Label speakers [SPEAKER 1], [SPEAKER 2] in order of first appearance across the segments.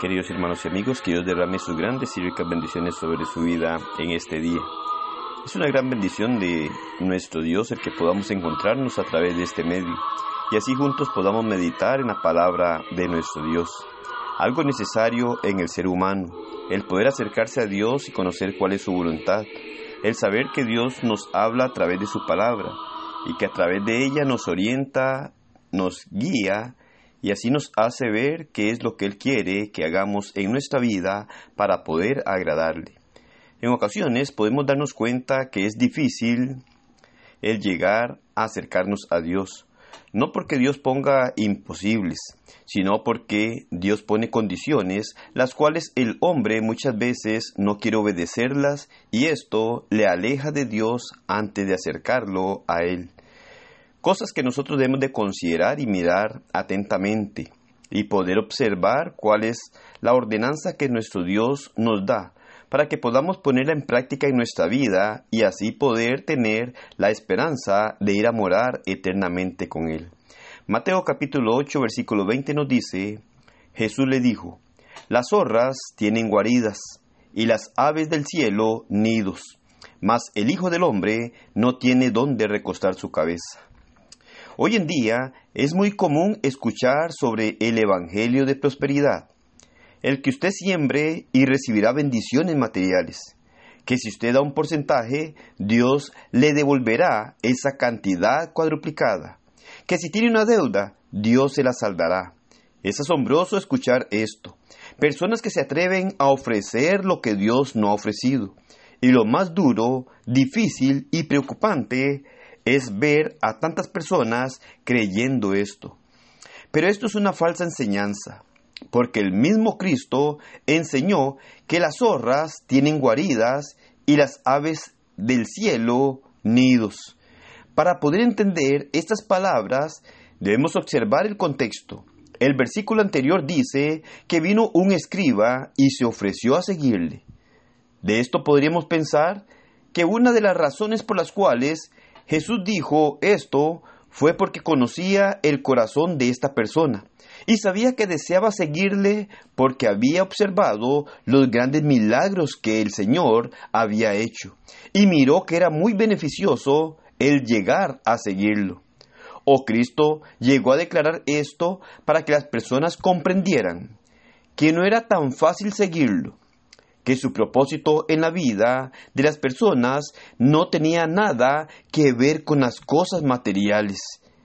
[SPEAKER 1] Queridos hermanos y amigos, que Dios derrame sus grandes y ricas bendiciones sobre su vida en este día. Es una gran bendición de nuestro Dios el que podamos encontrarnos a través de este medio y así juntos podamos meditar en la palabra de nuestro Dios. Algo necesario en el ser humano, el poder acercarse a Dios y conocer cuál es su voluntad, el saber que Dios nos habla a través de su palabra y que a través de ella nos orienta, nos guía y así nos hace ver qué es lo que Él quiere que hagamos en nuestra vida para poder agradarle. En ocasiones podemos darnos cuenta que es difícil el llegar a acercarnos a Dios, no porque Dios ponga imposibles, sino porque Dios pone condiciones las cuales el hombre muchas veces no quiere obedecerlas y esto le aleja de Dios antes de acercarlo a Él cosas que nosotros debemos de considerar y mirar atentamente y poder observar cuál es la ordenanza que nuestro Dios nos da para que podamos ponerla en práctica en nuestra vida y así poder tener la esperanza de ir a morar eternamente con Él. Mateo capítulo 8 versículo 20 nos dice, Jesús le dijo, las zorras tienen guaridas y las aves del cielo nidos, mas el Hijo del Hombre no tiene dónde recostar su cabeza. Hoy en día es muy común escuchar sobre el Evangelio de prosperidad, el que usted siembre y recibirá bendiciones materiales, que si usted da un porcentaje, Dios le devolverá esa cantidad cuadruplicada, que si tiene una deuda, Dios se la saldará. Es asombroso escuchar esto. Personas que se atreven a ofrecer lo que Dios no ha ofrecido. Y lo más duro, difícil y preocupante es ver a tantas personas creyendo esto. Pero esto es una falsa enseñanza, porque el mismo Cristo enseñó que las zorras tienen guaridas y las aves del cielo nidos. Para poder entender estas palabras debemos observar el contexto. El versículo anterior dice que vino un escriba y se ofreció a seguirle. De esto podríamos pensar que una de las razones por las cuales Jesús dijo esto fue porque conocía el corazón de esta persona y sabía que deseaba seguirle porque había observado los grandes milagros que el Señor había hecho y miró que era muy beneficioso el llegar a seguirlo. O Cristo llegó a declarar esto para que las personas comprendieran que no era tan fácil seguirlo, que su propósito en la vida de las personas no tenía nada que ver con las cosas materiales.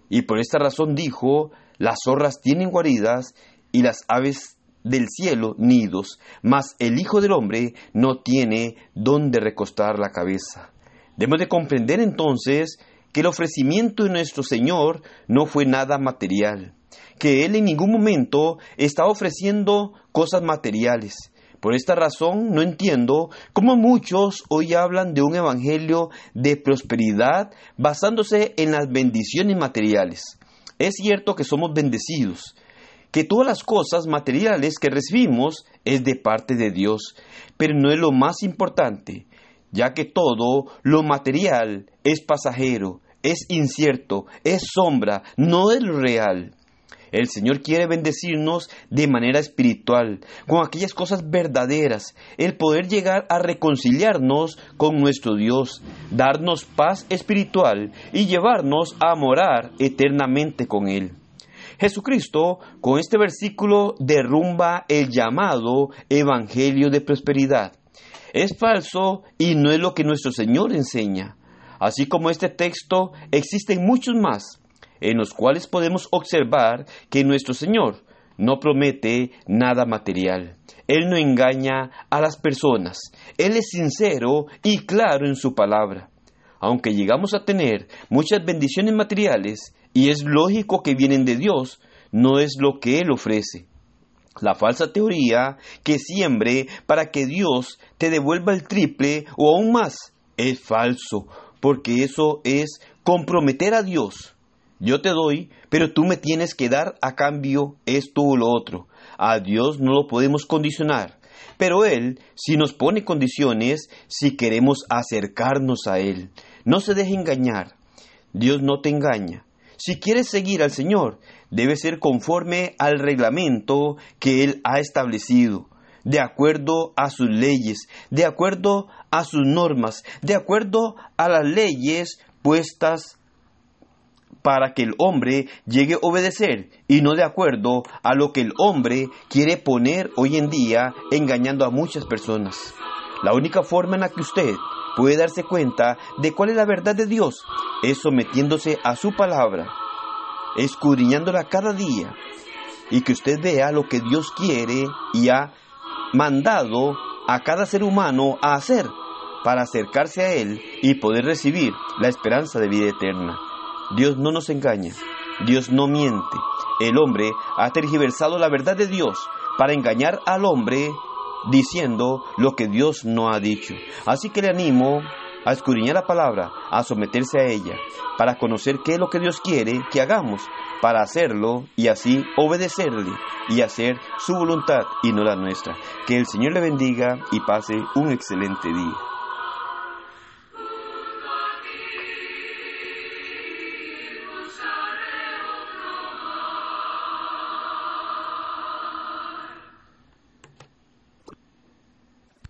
[SPEAKER 1] Y por esta razón dijo, las zorras tienen guaridas y las aves del cielo nidos, mas el Hijo del Hombre no tiene dónde recostar la cabeza. Debemos de comprender entonces que el ofrecimiento de nuestro Señor no fue nada material, que Él en ningún momento está ofreciendo cosas materiales, por esta razón no entiendo cómo muchos hoy hablan de un evangelio de prosperidad basándose en las bendiciones materiales. Es cierto que somos bendecidos, que todas las cosas materiales que recibimos es de parte de Dios, pero no es lo más importante, ya que todo lo material es pasajero, es incierto, es sombra, no es real. El Señor quiere bendecirnos de manera espiritual, con aquellas cosas verdaderas, el poder llegar a reconciliarnos con nuestro Dios, darnos paz espiritual y llevarnos a morar eternamente con Él. Jesucristo con este versículo derrumba el llamado Evangelio de Prosperidad. Es falso y no es lo que nuestro Señor enseña. Así como este texto, existen muchos más en los cuales podemos observar que nuestro Señor no promete nada material. Él no engaña a las personas. Él es sincero y claro en su palabra. Aunque llegamos a tener muchas bendiciones materiales, y es lógico que vienen de Dios, no es lo que Él ofrece. La falsa teoría que siembre para que Dios te devuelva el triple o aún más es falso, porque eso es comprometer a Dios yo te doy, pero tú me tienes que dar a cambio esto o lo otro. A Dios no lo podemos condicionar, pero Él sí nos pone condiciones si queremos acercarnos a Él. No se deje engañar. Dios no te engaña. Si quieres seguir al Señor, debe ser conforme al reglamento que Él ha establecido, de acuerdo a sus leyes, de acuerdo a sus normas, de acuerdo a las leyes puestas para que el hombre llegue a obedecer y no de acuerdo a lo que el hombre quiere poner hoy en día engañando a muchas personas. La única forma en la que usted puede darse cuenta de cuál es la verdad de Dios es sometiéndose a su palabra, escudriñándola cada día y que usted vea lo que Dios quiere y ha mandado a cada ser humano a hacer para acercarse a Él y poder recibir la esperanza de vida eterna. Dios no nos engaña, Dios no miente. El hombre ha tergiversado la verdad de Dios para engañar al hombre diciendo lo que Dios no ha dicho. Así que le animo a escudriñar la palabra, a someterse a ella, para conocer qué es lo que Dios quiere que hagamos, para hacerlo y así obedecerle y hacer su voluntad y no la nuestra. Que el Señor le bendiga y pase un excelente día.